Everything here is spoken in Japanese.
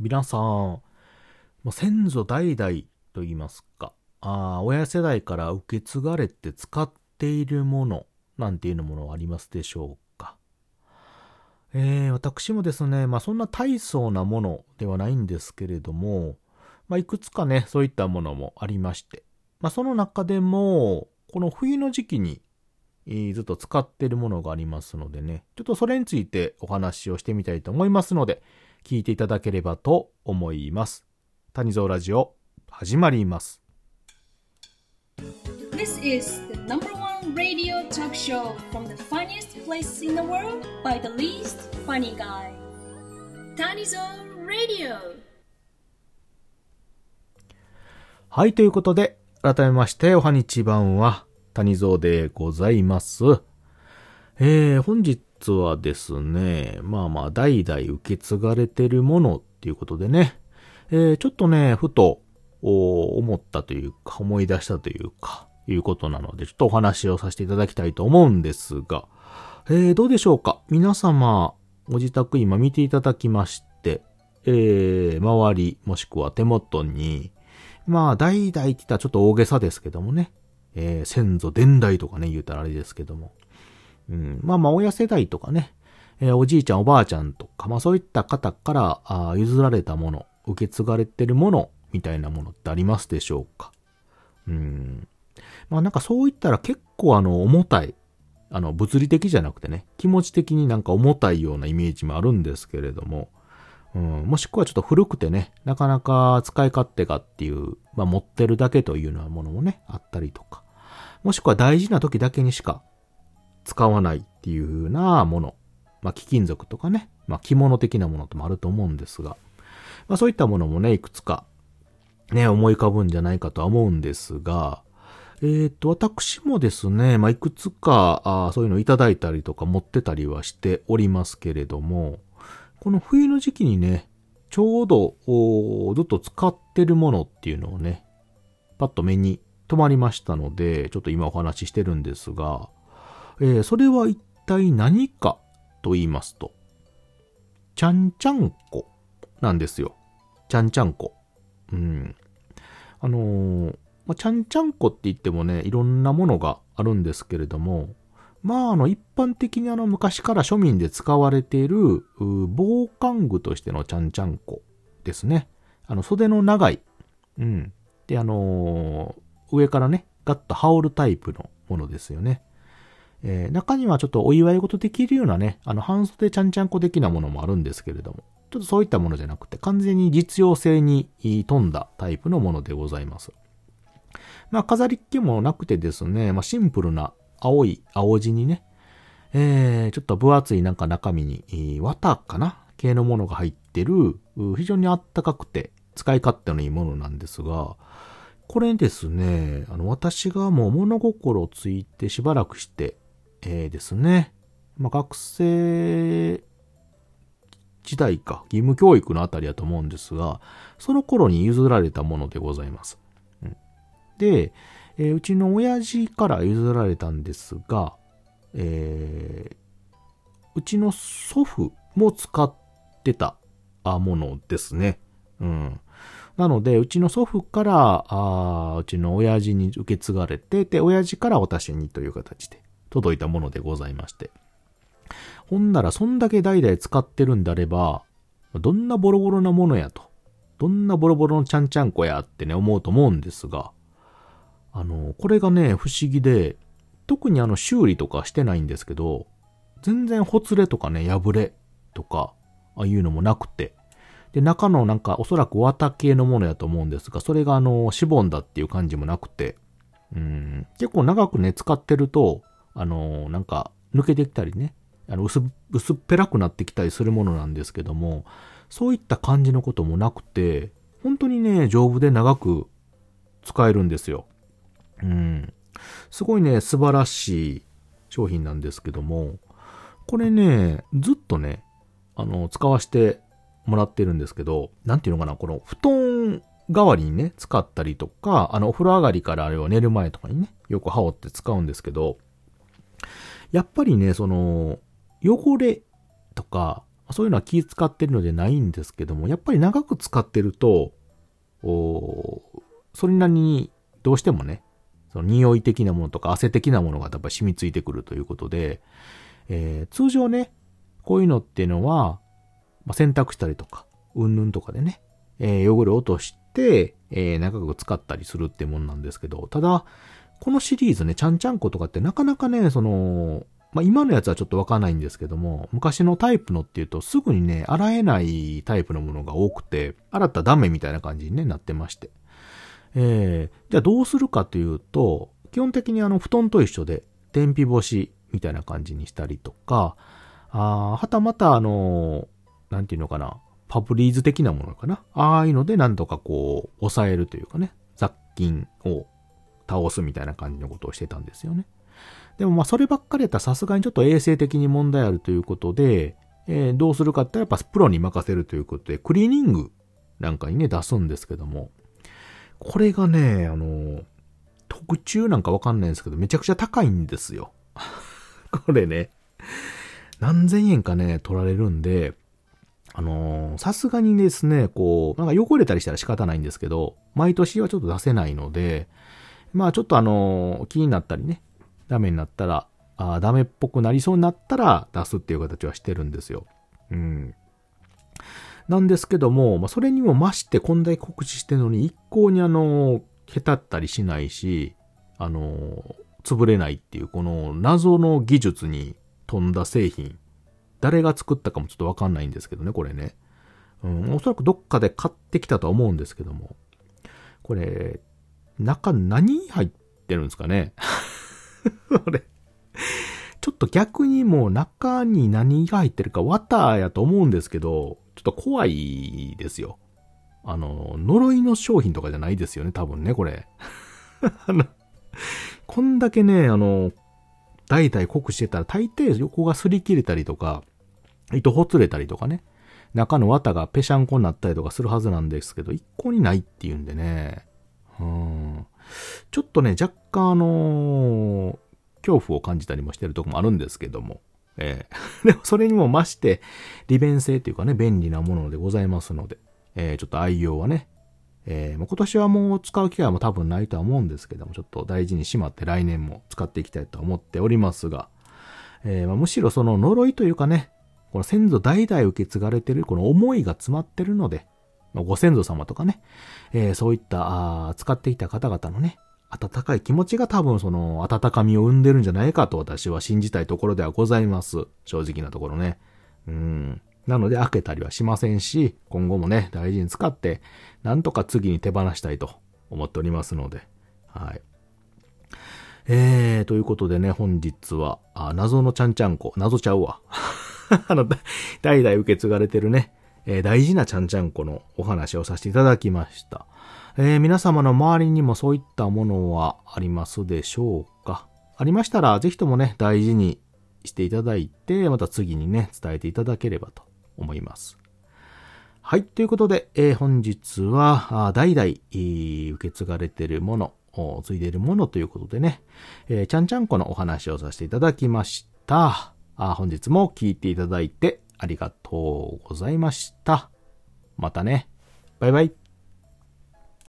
皆さん、もう先祖代々と言いますか、あ親世代から受け継がれて使っているものなんていうものはありますでしょうか。えー、私もですね、まあそんな大層なものではないんですけれども、まあいくつかね、そういったものもありまして、まあその中でも、この冬の時期に、えー、ずっと使っているものがありますのでね、ちょっとそれについてお話をしてみたいと思いますので、聞いていただければと思います。谷蔵ラジオ、始まります。This is the number one radio talk show from the funniest place in the world by the least funny guy. Tanizone Radio. はい、ということで、改めまして、おはにちばんは、谷蔵でございます。えー、本日はですね、まあまあ、代々受け継がれてるものっていうことでね、えー、ちょっとね、ふと、思ったというか、思い出したというか、いうことなので、ちょっとお話をさせていただきたいと思うんですが、えー、どうでしょうか？皆様、ご自宅今見ていただきまして、えー、周り、もしくは手元に、まあ、代々って言ったらちょっと大げさですけどもね、えー、先祖伝来とかね、言うたらあれですけども、うん、まあまあ親世代とかね、えー、おじいちゃんおばあちゃんとか、まあそういった方からあ譲られたもの、受け継がれてるものみたいなものってありますでしょうか。うん。まあなんかそう言ったら結構あの重たい、あの物理的じゃなくてね、気持ち的になんか重たいようなイメージもあるんですけれども、うん、もしくはちょっと古くてね、なかなか使い勝手がっていう、まあ持ってるだけというようなものもね、あったりとか、もしくは大事な時だけにしか使わないっていう風なもの。まあ、貴金属とかね、まあ、着物的なものともあると思うんですが、まあ、そういったものもね、いくつか、ね、思い浮かぶんじゃないかとは思うんですが、えっ、と、私もですね、まあ、いくつか、あそういうのをいただいたりとか持ってたりはしておりますけれども、この冬の時期にね、ちょうど、ずっと使ってるものっていうのをね、パッと目に留まりましたので、ちょっと今お話ししてるんですが、えー、それは一体何かと言いますと、ちゃんちゃんこなんですよ。ちゃんちゃんこ。うん。あのー、まあ、ちゃんちゃんこって言ってもね、いろんなものがあるんですけれども、まあ、あの、一般的にあの、昔から庶民で使われている、防寒具としてのちゃんちゃんこですね。あの、袖の長い。うん。で、あのー、上からね、ガッと羽織るタイプのものですよね。えー、中にはちょっとお祝い事できるようなね、あの、半袖ちゃんちゃんこ的なものもあるんですけれども、ちょっとそういったものじゃなくて、完全に実用性に富んだタイプのものでございます。まあ、飾りっ気もなくてですね、まあ、シンプルな青い青地にね、えー、ちょっと分厚いなんか中身に、えー、綿かな系のものが入ってる、非常にあったかくて使い勝手のいいものなんですが、これですね、あの、私がもう物心ついてしばらくして、えー、ですね、まあ、学生時代か、義務教育のあたりだと思うんですが、その頃に譲られたものでございます。うん、で、えー、うちの親父から譲られたんですが、えー、うちの祖父も使ってたものですね。うん。なので、うちの祖父から、あうちの親父に受け継がれて、で、親父から私にという形で届いたものでございまして。ほんなら、そんだけ代々使ってるんであれば、どんなボロボロなものやと。どんなボロボロのちゃんちゃんこやってね、思うと思うんですが、あの、これがね、不思議で、特にあの、修理とかしてないんですけど、全然ほつれとかね、破れとか、ああいうのもなくて、で、中のなんかおそらく綿系のものやと思うんですが、それがあの、しぼんだっていう感じもなくて、うん、結構長くね、使ってると、あの、なんか抜けてきたりね、あの薄、薄っぺらくなってきたりするものなんですけども、そういった感じのこともなくて、本当にね、丈夫で長く使えるんですよ。うん。すごいね、素晴らしい商品なんですけども、これね、ずっとね、あの、使わしてもらってるんですけど、なんていうのかな、この布団代わりにね、使ったりとか、あの、お風呂上がりからあれは寝る前とかにね、よく羽織って使うんですけど、やっぱりね、その、汚れとか、そういうのは気使ってるのでないんですけども、やっぱり長く使ってると、おそれなりにどうしてもね、その匂い的なものとか汗的なものがやっぱ染みついてくるということで、えー、通常ね、こういうのっていうのは、まあ、洗濯したりとか、うんぬんとかでね、えー、汚れを落として、えー、長く使ったりするってもんなんですけど、ただ、このシリーズね、ちゃんちゃんことかってなかなかね、その、まあ、今のやつはちょっとわかんないんですけども、昔のタイプのっていうとすぐにね、洗えないタイプのものが多くて、洗ったダメみたいな感じに、ね、なってまして。えー、じゃあどうするかというと、基本的にあの布団と一緒で、天日干しみたいな感じにしたりとか、あはたまたあの、なんていうのかな、パブリーズ的なものかな。ああいうのでなんとかこう、抑えるというかね、雑菌を倒すみたいな感じのことをしてたんですよね。でもまあそればっかりやったらさすがにちょっと衛生的に問題あるということで、えー、どうするかってやっぱプロに任せるということで、クリーニングなんかにね出すんですけども、これがね、あの、特注なんかわかんないんですけど、めちゃくちゃ高いんですよ。これね、何千円かね、取られるんで、あのさすがにですね、こう、なんか汚れたりしたら仕方ないんですけど、毎年はちょっと出せないので、まあちょっとあの気になったりね、ダメになったら、あダメっぽくなりそうになったら出すっていう形はしてるんですよ。うん。なんですけども、まあ、それにも増してこんだけ告知してるのに一向にあの、へたったりしないし、あの、潰れないっていう、この謎の技術に富んだ製品。誰が作ったかもちょっとわかんないんですけどね、これね。うん、おそらくどっかで買ってきたとは思うんですけども。これ、中何入ってるんですかね？これ、ちょっと逆にもう中に何が入ってるかワターやと思うんですけど、ちょっと怖いですよ。あの、呪いの商品とかじゃないですよね、多分ね、これ。あの、こんだけね、あの、代々濃くしてたら大抵横が擦り切れたりとか、糸ほつれたりとかね、中の綿がぺしゃんこになったりとかするはずなんですけど、一向にないっていうんでね、うん。ちょっとね、若干あのー、恐怖を感じたりもしてるとこもあるんですけども、えー、でもそれにも増して、利便性というかね、便利なものでございますので、えー、ちょっと愛用はね、えー、今年はもう使う機会も多分ないとは思うんですけども、ちょっと大事にしまって来年も使っていきたいと思っておりますが、えーまあ、むしろその呪いというかね、この先祖代々受け継がれてるこの思いが詰まってるので、ご先祖様とかね、えー、そういったあ使っていた方々のね、温かい気持ちが多分その温かみを生んでるんじゃないかと私は信じたいところではございます。正直なところね。うん。なので開けたりはしませんし、今後もね、大事に使って、なんとか次に手放したいと思っておりますので。はい。えー、ということでね、本日は、あ謎のちゃんちゃんこ、謎ちゃうわ。あの、代々受け継がれてるね、えー、大事なちゃんちゃんこのお話をさせていただきました。えー、皆様の周りにもそういったものはありますでしょうか？ありましたら、ぜひともね、大事にしていただいて、また次にね、伝えていただければと思います。はい。ということで、えー、本日は、代々、受け継がれているもの、継いでいるものということでね、えー、ちゃんちゃんこのお話をさせていただきました。あ本日も聞いていただいてありがとうございました。またね。バイバイ。